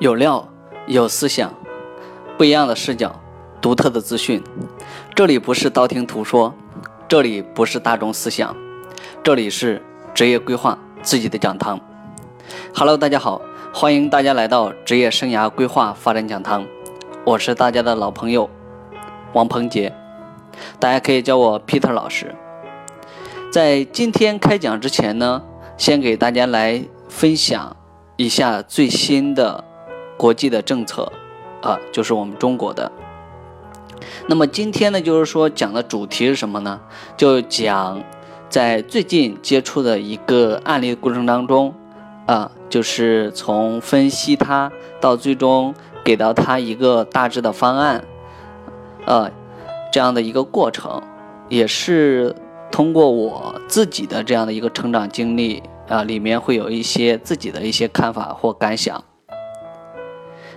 有料，有思想，不一样的视角，独特的资讯。这里不是道听途说，这里不是大众思想，这里是职业规划自己的讲堂。Hello，大家好，欢迎大家来到职业生涯规划发展讲堂。我是大家的老朋友王鹏杰，大家可以叫我 Peter 老师。在今天开讲之前呢，先给大家来分享一下最新的。国际的政策，啊，就是我们中国的。那么今天呢，就是说讲的主题是什么呢？就讲在最近接触的一个案例的过程当中，啊，就是从分析它到最终给到他一个大致的方案，呃，这样的一个过程，也是通过我自己的这样的一个成长经历啊，里面会有一些自己的一些看法或感想。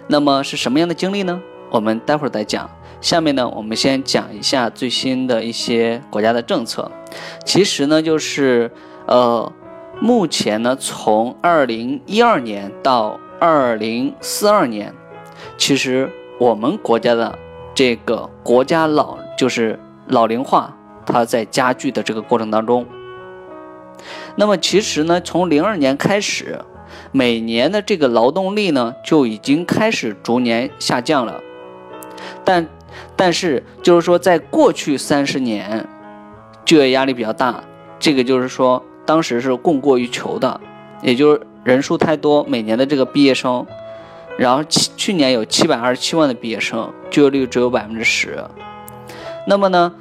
那么是什么样的经历呢？我们待会儿再讲。下面呢，我们先讲一下最新的一些国家的政策。其实呢，就是呃，目前呢，从二零一二年到二零四二年，其实我们国家的这个国家老就是老龄化，它在加剧的这个过程当中。那么其实呢，从零二年开始。每年的这个劳动力呢，就已经开始逐年下降了，但但是就是说，在过去三十年，就业压力比较大，这个就是说，当时是供过于求的，也就是人数太多，每年的这个毕业生，然后去去年有七百二十七万的毕业生，就业率只有百分之十，那么呢，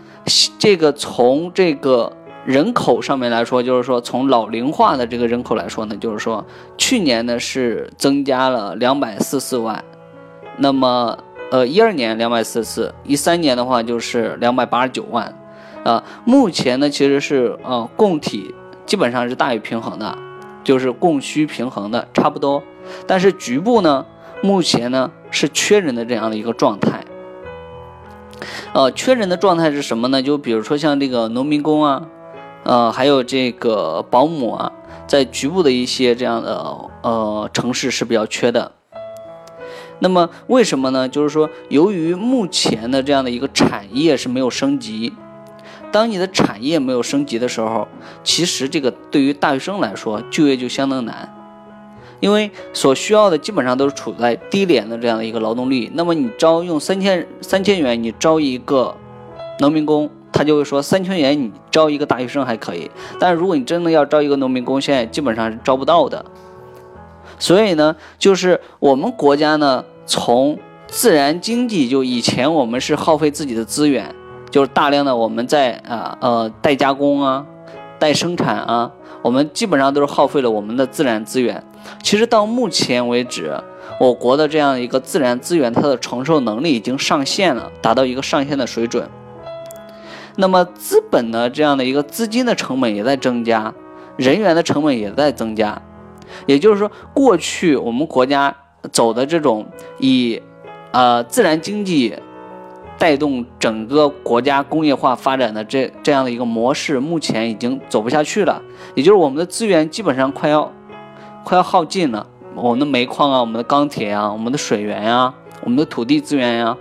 这个从这个。人口上面来说，就是说从老龄化的这个人口来说呢，就是说去年呢是增加了两百四四万，那么呃一二年两百四四，一三年的话就是两百八十九万，啊，目前呢其实是呃供体基本上是大于平衡的，就是供需平衡的差不多，但是局部呢目前呢是缺人的这样的一个状态，呃缺人的状态是什么呢？就比如说像这个农民工啊。呃，还有这个保姆啊，在局部的一些这样的呃城市是比较缺的。那么为什么呢？就是说，由于目前的这样的一个产业是没有升级，当你的产业没有升级的时候，其实这个对于大学生来说就业就相当难，因为所需要的基本上都是处在低廉的这样的一个劳动力。那么你招用三千三千元，你招一个农民工。他就会说三千元你招一个大学生还可以，但是如果你真的要招一个农民工，现在基本上是招不到的。所以呢，就是我们国家呢，从自然经济就以前我们是耗费自己的资源，就是大量的我们在啊呃代加工啊、代生产啊，我们基本上都是耗费了我们的自然资源。其实到目前为止，我国的这样一个自然资源，它的承受能力已经上限了，达到一个上限的水准。那么资本呢，这样的一个资金的成本也在增加，人员的成本也在增加，也就是说，过去我们国家走的这种以，呃自然经济带动整个国家工业化发展的这这样的一个模式，目前已经走不下去了。也就是我们的资源基本上快要快要耗尽了，我们的煤矿啊，我们的钢铁啊，我们的水源呀，我们的土地资源呀，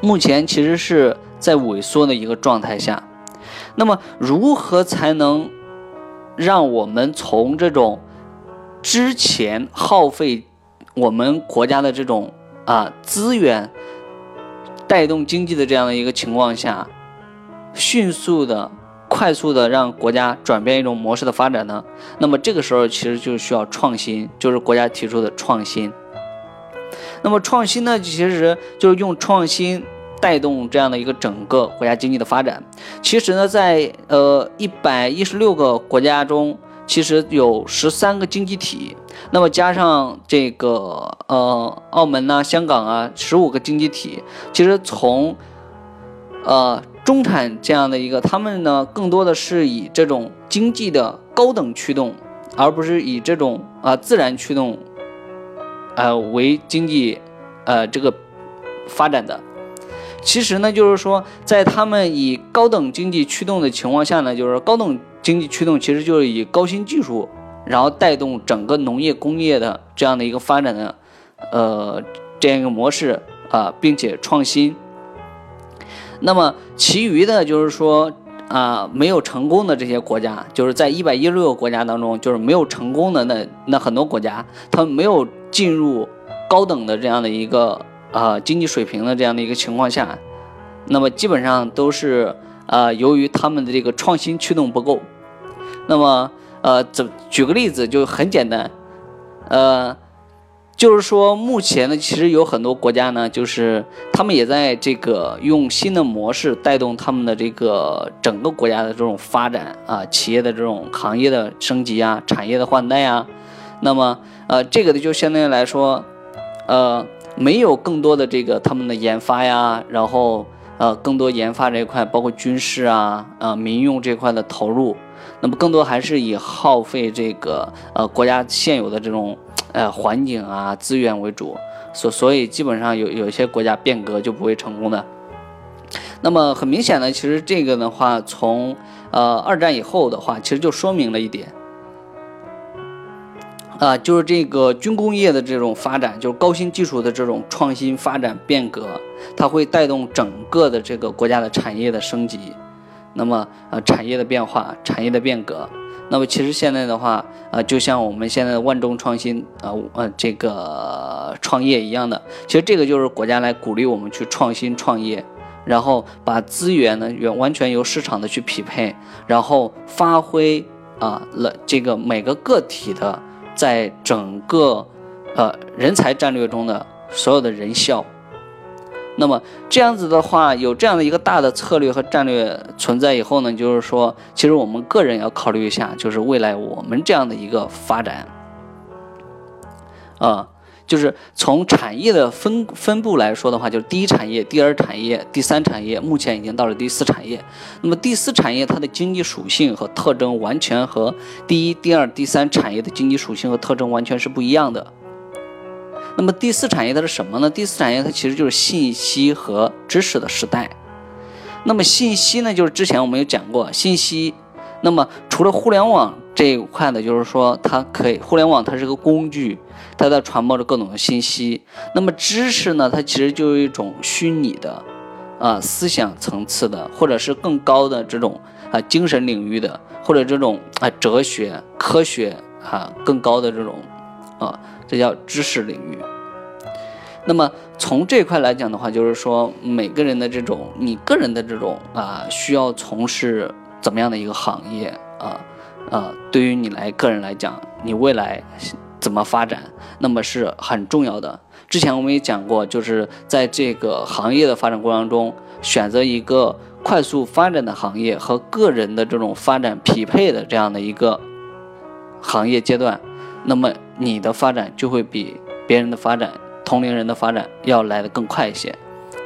目前其实是。在萎缩的一个状态下，那么如何才能让我们从这种之前耗费我们国家的这种啊资源带动经济的这样的一个情况下，迅速的、快速的让国家转变一种模式的发展呢？那么这个时候其实就需要创新，就是国家提出的创新。那么创新呢，其实就是用创新。带动这样的一个整个国家经济的发展。其实呢，在呃一百一十六个国家中，其实有十三个经济体，那么加上这个呃澳门呐、香港啊，十五个经济体。其实从呃中产这样的一个，他们呢更多的是以这种经济的高等驱动，而不是以这种啊自然驱动，呃为经济呃这个发展的。其实呢，就是说，在他们以高等经济驱动的情况下呢，就是高等经济驱动，其实就是以高新技术，然后带动整个农业工业的这样的一个发展的，呃这样一个模式啊，并且创新。那么其余的就是说啊，没有成功的这些国家，就是在一百一十六个国家当中，就是没有成功的那那很多国家，他们没有进入高等的这样的一个啊经济水平的这样的一个情况下，那么基本上都是啊由于他们的这个创新驱动不够。那么呃，怎举个例子就很简单，呃。就是说，目前呢，其实有很多国家呢，就是他们也在这个用新的模式带动他们的这个整个国家的这种发展啊，企业的这种行业的升级啊，产业的换代啊。那么，呃，这个呢，就相对来说，呃，没有更多的这个他们的研发呀，然后呃，更多研发这一块，包括军事啊，呃，民用这块的投入，那么更多还是以耗费这个呃国家现有的这种。呃，环境啊，资源为主，所所以基本上有有一些国家变革就不会成功的。那么很明显呢，其实这个的话，从呃二战以后的话，其实就说明了一点，啊，就是这个军工业的这种发展，就是高新技术的这种创新发展变革，它会带动整个的这个国家的产业的升级，那么呃产业的变化，产业的变革。那么其实现在的话，呃，就像我们现在的万众创新，呃，呃，这个创业一样的，其实这个就是国家来鼓励我们去创新创业，然后把资源呢，完完全由市场的去匹配，然后发挥啊了这个每个个体的在整个呃人才战略中的所有的人效。那么这样子的话，有这样的一个大的策略和战略存在以后呢，就是说，其实我们个人要考虑一下，就是未来我们这样的一个发展，啊，就是从产业的分分布来说的话，就是第一产业、第二产业、第三产业，目前已经到了第四产业。那么第四产业它的经济属性和特征完全和第一、第二、第三产业的经济属性和特征完全是不一样的。那么第四产业它是什么呢？第四产业它其实就是信息和知识的时代。那么信息呢，就是之前我们有讲过信息。那么除了互联网这一块呢，就是说它可以互联网它是个工具，它在传播着各种的信息。那么知识呢，它其实就有一种虚拟的啊思想层次的，或者是更高的这种啊精神领域的，或者这种啊哲学、科学啊更高的这种啊。这叫知识领域。那么从这块来讲的话，就是说每个人的这种你个人的这种啊，需要从事怎么样的一个行业啊啊，对于你来个人来讲，你未来怎么发展，那么是很重要的。之前我们也讲过，就是在这个行业的发展过程中，选择一个快速发展的行业和个人的这种发展匹配的这样的一个行业阶段。那么你的发展就会比别人的发展、同龄人的发展要来的更快一些。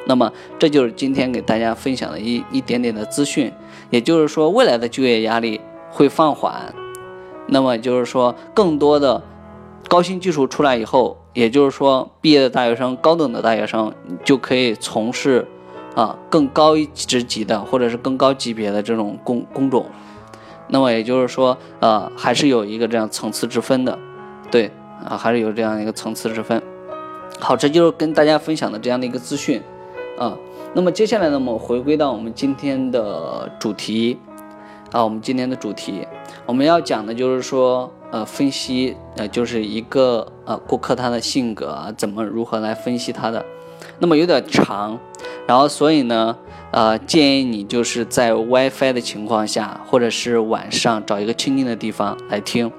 那么这就是今天给大家分享的一一点点的资讯。也就是说，未来的就业压力会放缓。那么就是说，更多的高新技术出来以后，也就是说，毕业的大学生、高等的大学生就可以从事啊更高一职级的或者是更高级别的这种工工种。那么也就是说，呃，还是有一个这样层次之分的，对，啊，还是有这样一个层次之分。好，这就是跟大家分享的这样的一个资讯，啊，那么接下来呢，我们回归到我们今天的主题，啊，我们今天的主题，我们要讲的就是说，呃，分析，呃，就是一个呃顾客他的性格啊，怎么如何来分析他的，那么有点长，然后所以呢。呃，建议你就是在 WiFi 的情况下，或者是晚上找一个清静的地方来听。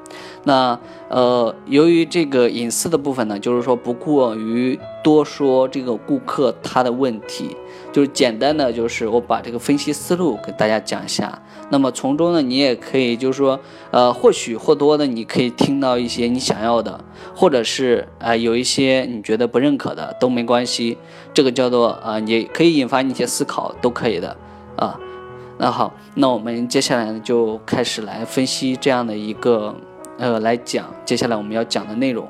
那呃，由于这个隐私的部分呢，就是说不过于多说这个顾客他的问题，就是简单的就是我把这个分析思路给大家讲一下。那么从中呢，你也可以就是说，呃，或许或多的你可以听到一些你想要的，或者是啊有一些你觉得不认可的都没关系。这个叫做啊，也可以引发你一些思考，都可以的啊。那好，那我们接下来呢就开始来分析这样的一个呃来讲，接下来我们要讲的内容。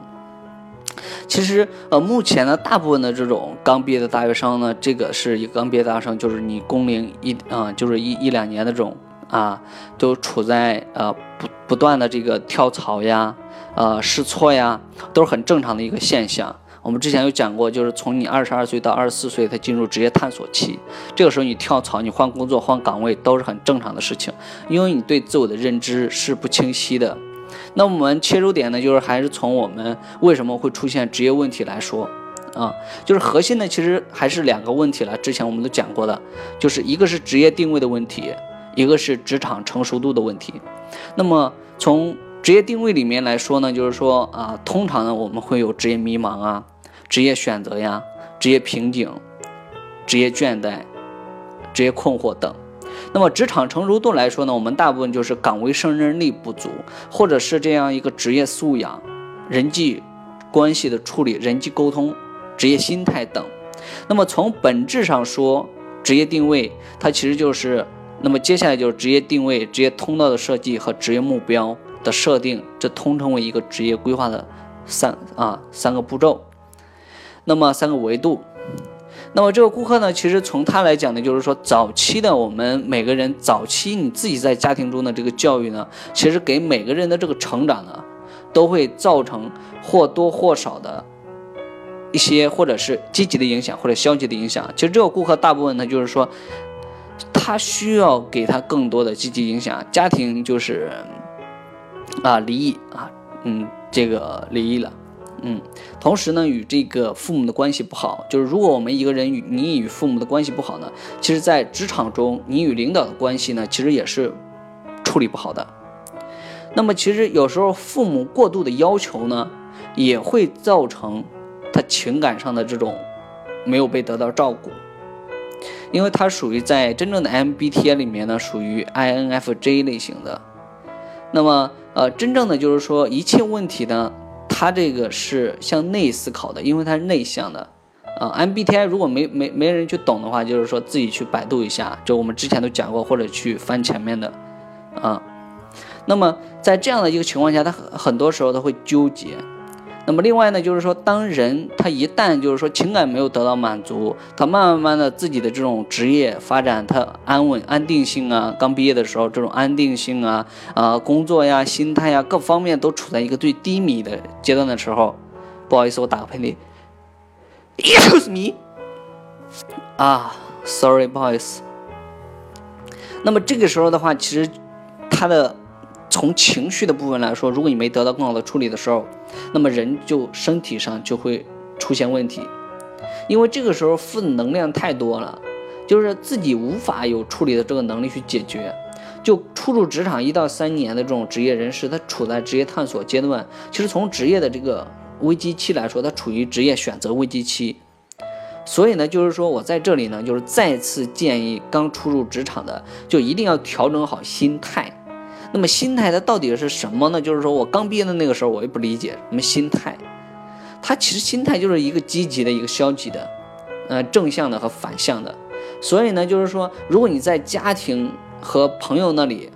其实呃，目前呢，大部分的这种刚毕业的大学生呢，这个是一刚毕业大学生，就是你工龄一啊，就是一一两年的这种。啊，都处在呃不不断的这个跳槽呀，呃试错呀，都是很正常的一个现象。我们之前有讲过，就是从你二十二岁到二十四岁，他进入职业探索期，这个时候你跳槽、你换工作、换岗位都是很正常的事情，因为你对自我的认知是不清晰的。那我们切入点呢，就是还是从我们为什么会出现职业问题来说，啊，就是核心呢，其实还是两个问题了。之前我们都讲过的，就是一个是职业定位的问题，一个是职场成熟度的问题。那么从职业定位里面来说呢，就是说啊，通常呢我们会有职业迷茫啊、职业选择呀、职业瓶颈、职业倦怠、职业困惑等。那么职场成熟度来说呢，我们大部分就是岗位胜任力不足，或者是这样一个职业素养、人际关系的处理、人际沟通、职业心态等。那么从本质上说，职业定位它其实就是，那么接下来就是职业定位、职业通道的设计和职业目标的设定，这通称为一个职业规划的三啊三个步骤，那么三个维度。那么这个顾客呢，其实从他来讲呢，就是说早期的我们每个人早期你自己在家庭中的这个教育呢，其实给每个人的这个成长呢，都会造成或多或少的一些或者是积极的影响或者消极的影响。其实这个顾客大部分呢，就是说他需要给他更多的积极影响。家庭就是啊离异啊，嗯，这个离异了。嗯，同时呢，与这个父母的关系不好，就是如果我们一个人与你与父母的关系不好呢，其实，在职场中，你与领导的关系呢，其实也是处理不好的。那么，其实有时候父母过度的要求呢，也会造成他情感上的这种没有被得到照顾，因为他属于在真正的 MBTI 里面呢，属于 INFJ 类型的。那么，呃，真正的就是说一切问题呢。他这个是向内思考的，因为他是内向的，啊，MBTI 如果没没没人去懂的话，就是说自己去百度一下，就我们之前都讲过，或者去翻前面的，啊，那么在这样的一个情况下，他很很多时候他会纠结。那么另外呢，就是说，当人他一旦就是说情感没有得到满足，他慢慢慢的自己的这种职业发展，他安稳安定性啊，刚毕业的时候这种安定性啊，啊工作呀、心态呀各方面都处在一个最低迷的阶段的时候，不好意思，我打个喷嚏，excuse me，啊，sorry，不好意思。那么这个时候的话，其实他的。从情绪的部分来说，如果你没得到更好的处理的时候，那么人就身体上就会出现问题，因为这个时候负能量太多了，就是自己无法有处理的这个能力去解决。就初入职场一到三年的这种职业人士，他处在职业探索阶段，其实从职业的这个危机期来说，他处于职业选择危机期。所以呢，就是说我在这里呢，就是再次建议刚初入职场的，就一定要调整好心态。那么心态它到底是什么呢？就是说我刚毕业的那个时候，我也不理解什么心态。它其实心态就是一个积极的一个消极的，呃，正向的和反向的。所以呢，就是说，如果你在家庭和朋友那里，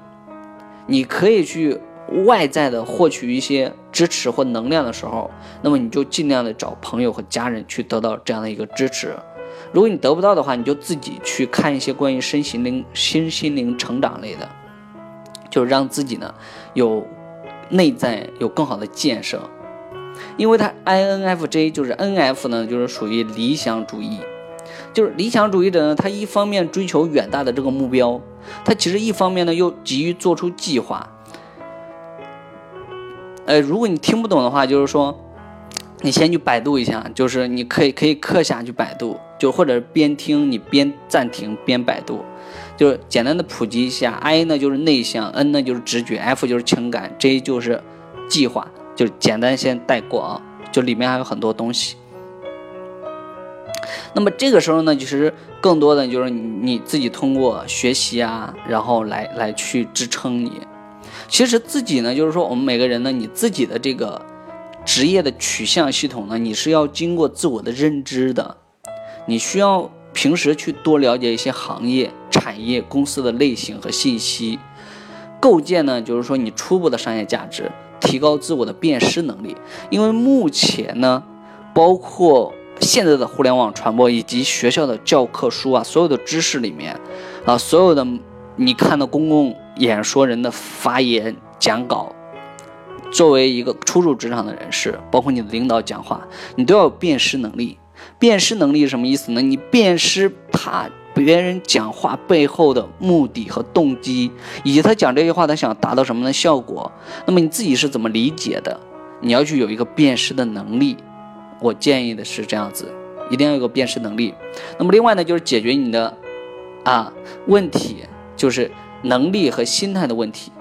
你可以去外在的获取一些支持或能量的时候，那么你就尽量的找朋友和家人去得到这样的一个支持。如果你得不到的话，你就自己去看一些关于身心灵、心心灵成长类的。就是让自己呢有内在有更好的建设，因为他 INFJ 就是 NF 呢，就是属于理想主义，就是理想主义者呢，他一方面追求远大的这个目标，他其实一方面呢又急于做出计划。呃，如果你听不懂的话，就是说你先去百度一下，就是你可以可以课下去百度，就或者边听你边暂停边百度。就是简单的普及一下，I 呢就是内向，N 呢就是直觉，F 就是情感，J 就是计划，就是简单先带过啊，就里面还有很多东西。那么这个时候呢，其实更多的就是你你自己通过学习啊，然后来来去支撑你。其实自己呢，就是说我们每个人呢，你自己的这个职业的取向系统呢，你是要经过自我的认知的，你需要。平时去多了解一些行业、产业、公司的类型和信息，构建呢，就是说你初步的商业价值，提高自我的辨识能力。因为目前呢，包括现在的互联网传播以及学校的教科书啊，所有的知识里面，啊，所有的你看的公共演说人的发言讲稿，作为一个初入职场的人士，包括你的领导讲话，你都要有辨识能力。辨识能力是什么意思呢？你辨识他别人讲话背后的目的和动机，以及他讲这句话他想达到什么的效果。那么你自己是怎么理解的？你要去有一个辨识的能力。我建议的是这样子，一定要有个辨识能力。那么另外呢，就是解决你的啊问题，就是能力和心态的问题。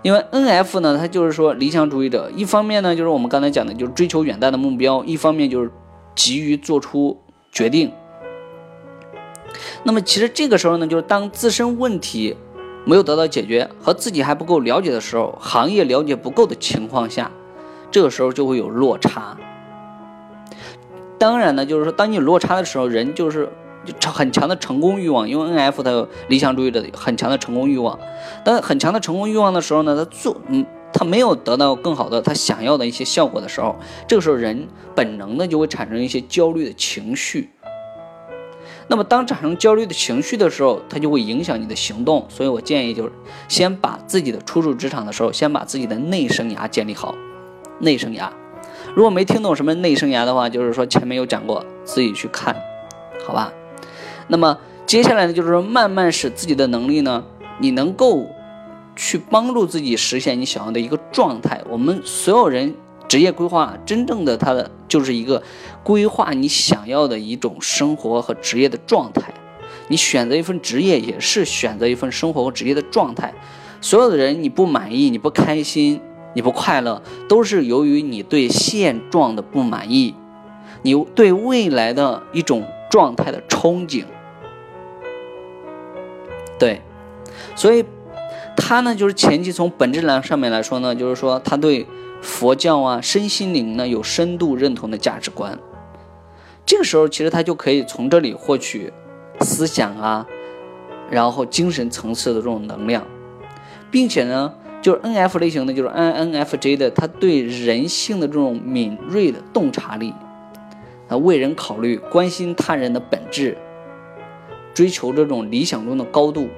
因为 N F 呢，它就是说理想主义者，一方面呢就是我们刚才讲的，就是追求远大的目标；一方面就是急于做出决定。那么其实这个时候呢，就是当自身问题没有得到解决，和自己还不够了解的时候，行业了解不够的情况下，这个时候就会有落差。当然呢，就是说当你有落差的时候，人就是。很强的成功欲望，因为 N F 它有理想主义的很强的成功欲望，但很强的成功欲望的时候呢，他做嗯，他没有得到更好的他想要的一些效果的时候，这个时候人本能的就会产生一些焦虑的情绪。那么当产生焦虑的情绪的时候，它就会影响你的行动。所以我建议就是先把自己的初入职场的时候，先把自己的内生涯建立好。内生涯，如果没听懂什么内生涯的话，就是说前面有讲过，自己去看，好吧？那么接下来呢，就是说慢慢使自己的能力呢，你能够去帮助自己实现你想要的一个状态。我们所有人职业规划，真正的它的就是一个规划你想要的一种生活和职业的状态。你选择一份职业，也是选择一份生活和职业的状态。所有的人你不满意、你不开心、你不快乐，都是由于你对现状的不满意，你对未来的一种状态的憧憬。对，所以他呢，就是前期从本质上上面来说呢，就是说他对佛教啊、身心灵呢有深度认同的价值观。这个时候，其实他就可以从这里获取思想啊，然后精神层次的这种能量，并且呢，就是 N F 类型的，就是 N N F J 的，他对人性的这种敏锐的洞察力，啊，为人考虑，关心他人的本质。追求这种理想中的高度，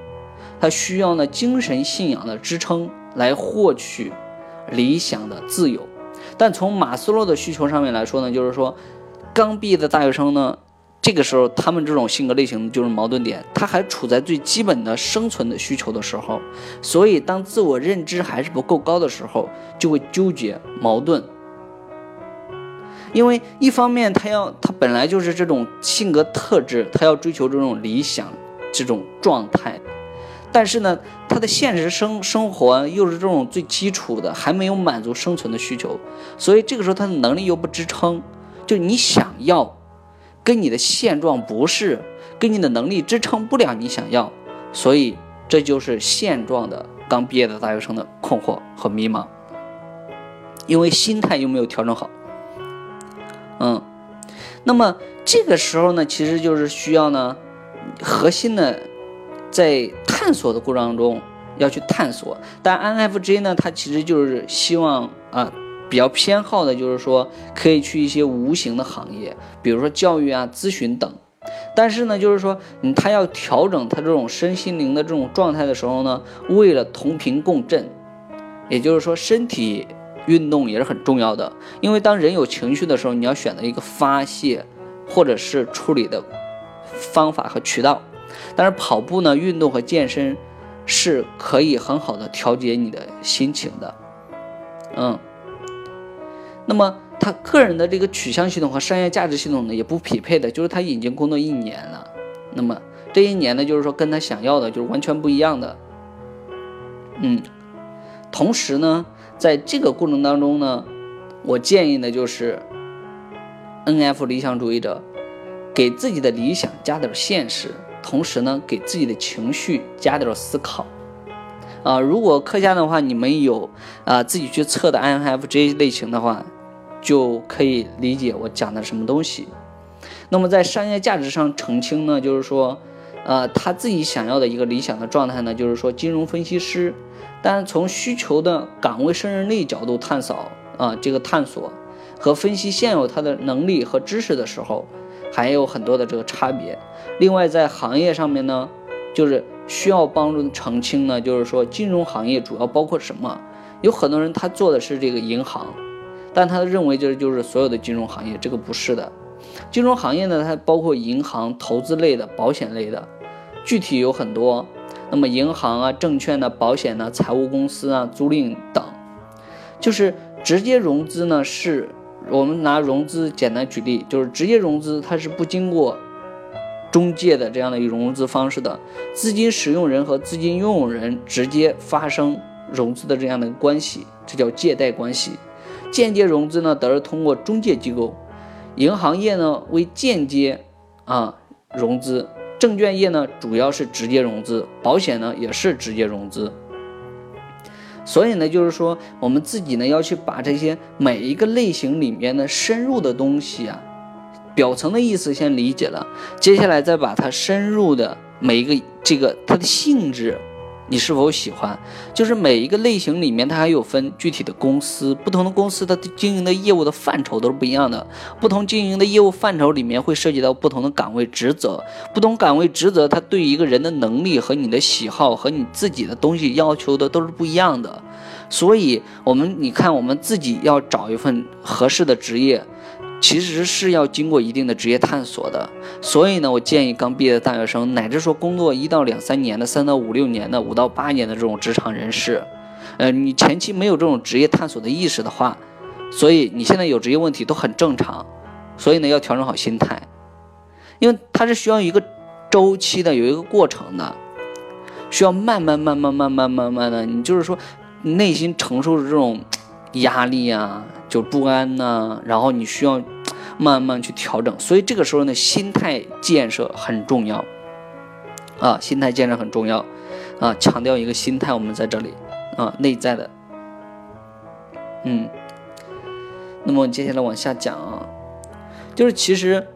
他需要呢精神信仰的支撑来获取理想的自由。但从马斯洛的需求上面来说呢，就是说刚毕业的大学生呢，这个时候他们这种性格类型就是矛盾点，他还处在最基本的生存的需求的时候，所以当自我认知还是不够高的时候，就会纠结矛盾。因为一方面他要他本来就是这种性格特质，他要追求这种理想这种状态，但是呢，他的现实生生活又是这种最基础的，还没有满足生存的需求，所以这个时候他的能力又不支撑，就你想要，跟你的现状不是，跟你的能力支撑不了你想要，所以这就是现状的刚毕业的大学生的困惑和迷茫，因为心态又没有调整好。嗯，那么这个时候呢，其实就是需要呢，核心的在探索的过程中要去探索。但 NFJ 呢，它其实就是希望啊，比较偏好的就是说可以去一些无形的行业，比如说教育啊、咨询等。但是呢，就是说，嗯，他要调整他这种身心灵的这种状态的时候呢，为了同频共振，也就是说身体。运动也是很重要的，因为当人有情绪的时候，你要选择一个发泄或者是处理的方法和渠道。但是跑步呢，运动和健身是可以很好的调节你的心情的。嗯，那么他个人的这个取向系统和商业价值系统呢也不匹配的，就是他已经工作一年了，那么这一年呢，就是说跟他想要的就是完全不一样的。嗯，同时呢。在这个过程当中呢，我建议呢就是，N F 理想主义者，给自己的理想加点现实，同时呢给自己的情绪加点思考。啊，如果课下的话你们有啊自己去测的 INFJ 类型的话，就可以理解我讲的什么东西。那么在商业价值上澄清呢，就是说，呃他自己想要的一个理想的状态呢，就是说金融分析师。但从需求的岗位胜任力角度探索啊，这个探索和分析现有他的能力和知识的时候，还有很多的这个差别。另外，在行业上面呢，就是需要帮助澄清呢，就是说金融行业主要包括什么？有很多人他做的是这个银行，但他认为这就是所有的金融行业，这个不是的。金融行业呢，它包括银行、投资类的、保险类的，具体有很多。那么银行啊、证券呢、保险呢、财务公司啊、租赁等，就是直接融资呢，是我们拿融资简单举例，就是直接融资它是不经过中介的这样的一种融资方式的，资金使用人和资金拥有人直接发生融资的这样的关系，这叫借贷关系。间接融资呢，则是通过中介机构，银行业呢为间接啊融资。证券业呢，主要是直接融资；保险呢，也是直接融资。所以呢，就是说，我们自己呢要去把这些每一个类型里面的深入的东西啊，表层的意思先理解了，接下来再把它深入的每一个这个它的性质。你是否喜欢？就是每一个类型里面，它还有分具体的公司，不同的公司它经营的业务的范畴都是不一样的。不同经营的业务范畴里面会涉及到不同的岗位职责，不同岗位职责它对一个人的能力和你的喜好和你自己的东西要求的都是不一样的。所以，我们你看，我们自己要找一份合适的职业。其实是要经过一定的职业探索的，所以呢，我建议刚毕业的大学生，乃至说工作一到两三年的、三到五六年的、五到八年的这种职场人士，呃，你前期没有这种职业探索的意识的话，所以你现在有职业问题都很正常，所以呢，要调整好心态，因为它是需要一个周期的，有一个过程的，需要慢慢、慢慢、慢慢、慢慢的，你就是说内心承受着这种压力啊。就不安呢，然后你需要慢慢去调整，所以这个时候呢，心态建设很重要啊，心态建设很重要啊，强调一个心态，我们在这里啊，内在的，嗯，那么接下来往下讲啊，就是其实。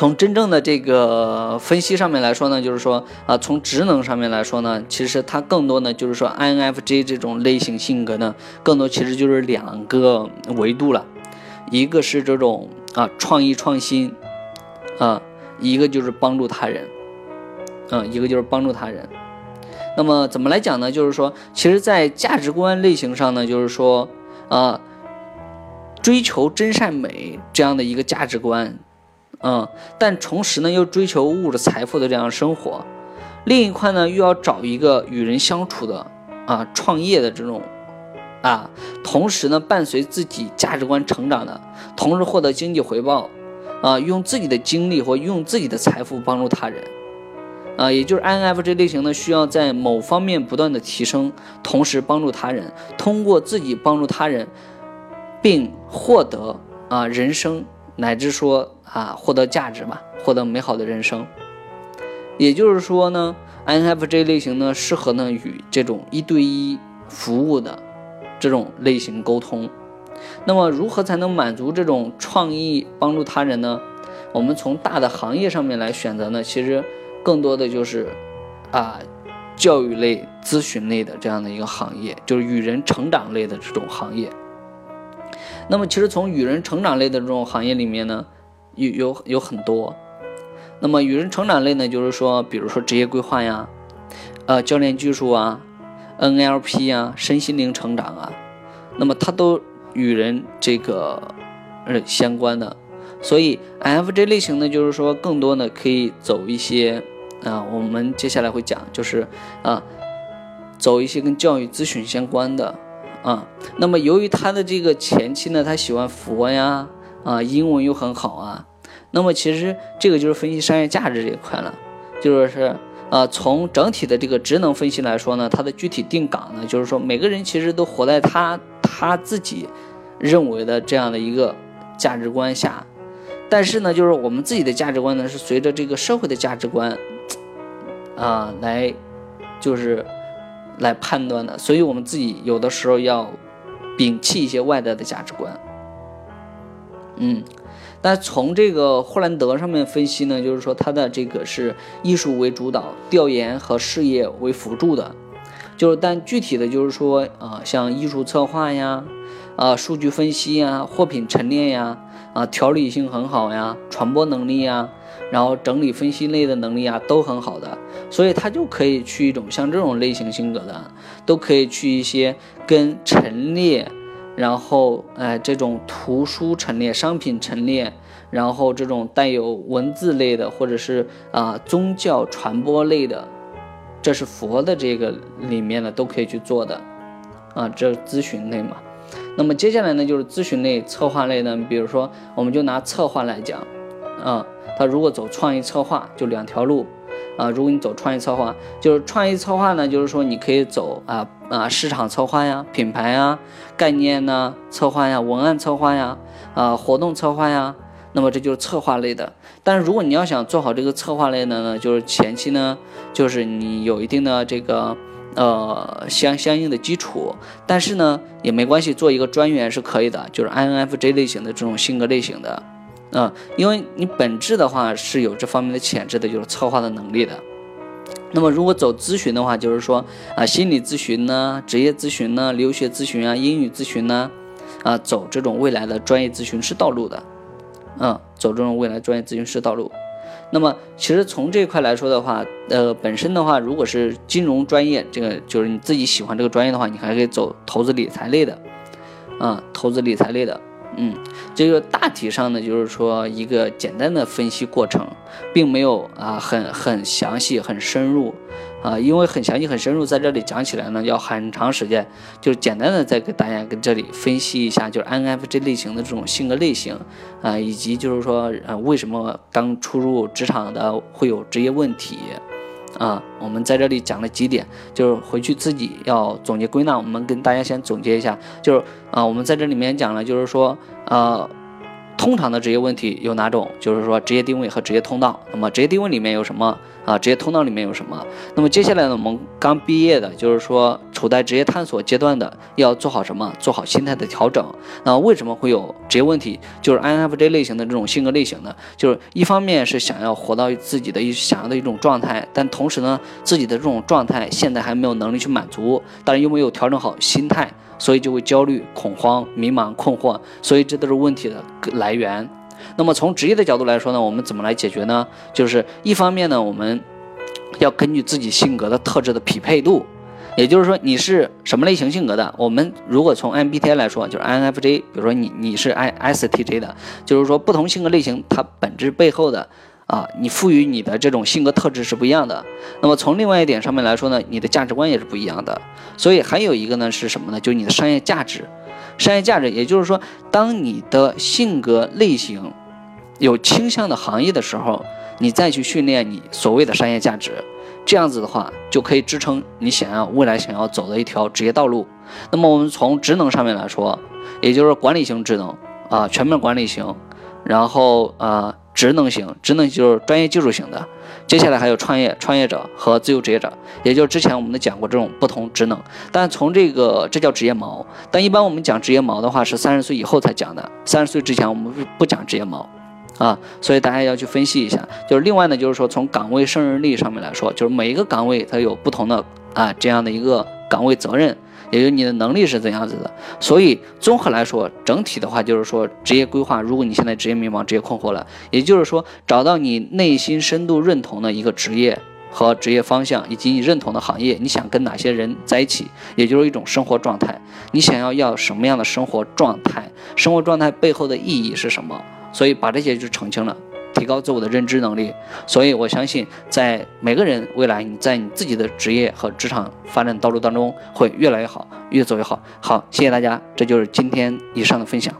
从真正的这个分析上面来说呢，就是说啊，从职能上面来说呢，其实它更多呢，就是说 INFJ 这种类型性格呢，更多其实就是两个维度了，一个是这种啊创意创新，啊，一个就是帮助他人，嗯，一个就是帮助他人。那么怎么来讲呢？就是说，其实，在价值观类型上呢，就是说啊，追求真善美这样的一个价值观。嗯，但同时呢，又追求物质财富的这样生活，另一块呢，又要找一个与人相处的啊，创业的这种啊，同时呢，伴随自己价值观成长的，同时获得经济回报啊，用自己的精力或用自己的财富帮助他人啊，也就是 INFJ 类型呢，需要在某方面不断的提升，同时帮助他人，通过自己帮助他人，并获得啊人生。乃至说啊，获得价值吧，获得美好的人生。也就是说呢，INFJ 类型呢，适合呢与这种一对一服务的这种类型沟通。那么，如何才能满足这种创意帮助他人呢？我们从大的行业上面来选择呢，其实更多的就是啊，教育类、咨询类的这样的一个行业，就是与人成长类的这种行业。那么，其实从与人成长类的这种行业里面呢，有有有很多。那么，与人成长类呢，就是说，比如说职业规划呀，呃，教练技术啊，NLP 啊，身心灵成长啊，那么它都与人这个呃相关的。所以，FJ 类型呢，就是说，更多呢可以走一些啊，我们接下来会讲，就是啊，走一些跟教育咨询相关的。啊，那么由于他的这个前期呢，他喜欢佛呀，啊，英文又很好啊，那么其实这个就是分析商业价值这一块了，就是是啊，从整体的这个职能分析来说呢，它的具体定岗呢，就是说每个人其实都活在他他自己认为的这样的一个价值观下，但是呢，就是我们自己的价值观呢，是随着这个社会的价值观啊来，就是。来判断的，所以我们自己有的时候要摒弃一些外在的价值观。嗯，那从这个霍兰德上面分析呢，就是说他的这个是艺术为主导，调研和事业为辅助的。就是但具体的就是说啊，像艺术策划呀，啊，数据分析呀，货品陈列呀，啊，条理性很好呀，传播能力呀。然后整理分析类的能力啊都很好的，所以他就可以去一种像这种类型性格的，都可以去一些跟陈列，然后哎这种图书陈列、商品陈列，然后这种带有文字类的，或者是啊宗教传播类的，这是佛的这个里面的都可以去做的，啊这咨询类嘛。那么接下来呢就是咨询类、策划类呢，比如说我们就拿策划来讲，啊。他如果走创意策划，就两条路，啊，如果你走创意策划，就是创意策划呢，就是说你可以走啊啊市场策划呀、品牌呀、概念呢策划呀、文案策划呀、啊活动策划呀，那么这就是策划类的。但是如果你要想做好这个策划类的呢，就是前期呢，就是你有一定的这个呃相相应的基础，但是呢也没关系，做一个专员是可以的，就是 INFJ 类型的这种性格类型的。嗯，因为你本质的话是有这方面的潜质的，就是策划的能力的。那么如果走咨询的话，就是说啊，心理咨询呢，职业咨询呢，留学咨询啊，英语咨询呢，啊，走这种未来的专业咨询师道路的，嗯，走这种未来专业咨询师道路。那么其实从这一块来说的话，呃，本身的话，如果是金融专业，这个就是你自己喜欢这个专业的话，你还可以走投资理财类的，啊，投资理财类的。嗯，这个大体上呢，就是说一个简单的分析过程，并没有啊很很详细、很深入啊，因为很详细、很深入，在这里讲起来呢要很长时间。就是简单的再给大家跟这里分析一下，就是 INFJ 类型的这种性格类型啊，以及就是说呃为什么刚出入职场的会有职业问题。啊，我们在这里讲了几点，就是回去自己要总结归纳。我们跟大家先总结一下，就是啊，我们在这里面讲了，就是说，呃。通常的职业问题有哪种？就是说职业定位和职业通道。那么职业定位里面有什么啊？职业通道里面有什么？那么接下来呢？我们刚毕业的，就是说处在职业探索阶段的，要做好什么？做好心态的调整。那为什么会有职业问题？就是 INFJ 类型的这种性格类型呢？就是一方面是想要活到自己的一想要的一种状态，但同时呢，自己的这种状态现在还没有能力去满足，但是又没有调整好心态。所以就会焦虑、恐慌、迷茫、困惑，所以这都是问题的来源。那么从职业的角度来说呢，我们怎么来解决呢？就是一方面呢，我们要根据自己性格的特质的匹配度，也就是说你是什么类型性格的。我们如果从 MBTI 来说，就是 INFJ，比如说你你是 ISTJ 的，就是说不同性格类型它本质背后的。啊，你赋予你的这种性格特质是不一样的。那么从另外一点上面来说呢，你的价值观也是不一样的。所以还有一个呢是什么呢？就是你的商业价值。商业价值，也就是说，当你的性格类型有倾向的行业的时候，你再去训练你所谓的商业价值，这样子的话就可以支撑你想要未来想要走的一条职业道路。那么我们从职能上面来说，也就是管理型职能啊，全面管理型，然后呃。职能型，职能就是专业技术型的。接下来还有创业创业者和自由职业者，也就是之前我们讲过这种不同职能。但从这个这叫职业锚，但一般我们讲职业锚的话是三十岁以后才讲的，三十岁之前我们不讲职业锚啊。所以大家要去分析一下。就是另外呢，就是说从岗位胜任力上面来说，就是每一个岗位它有不同的啊这样的一个岗位责任。也就你的能力是怎样子的，所以综合来说，整体的话就是说职业规划。如果你现在职业迷茫、职业困惑了，也就是说找到你内心深度认同的一个职业和职业方向，以及你认同的行业，你想跟哪些人在一起，也就是一种生活状态。你想要要什么样的生活状态？生活状态背后的意义是什么？所以把这些就澄清了。提高自我的认知能力，所以我相信，在每个人未来，你在你自己的职业和职场发展道路当中会越来越好，越走越好。好，谢谢大家，这就是今天以上的分享。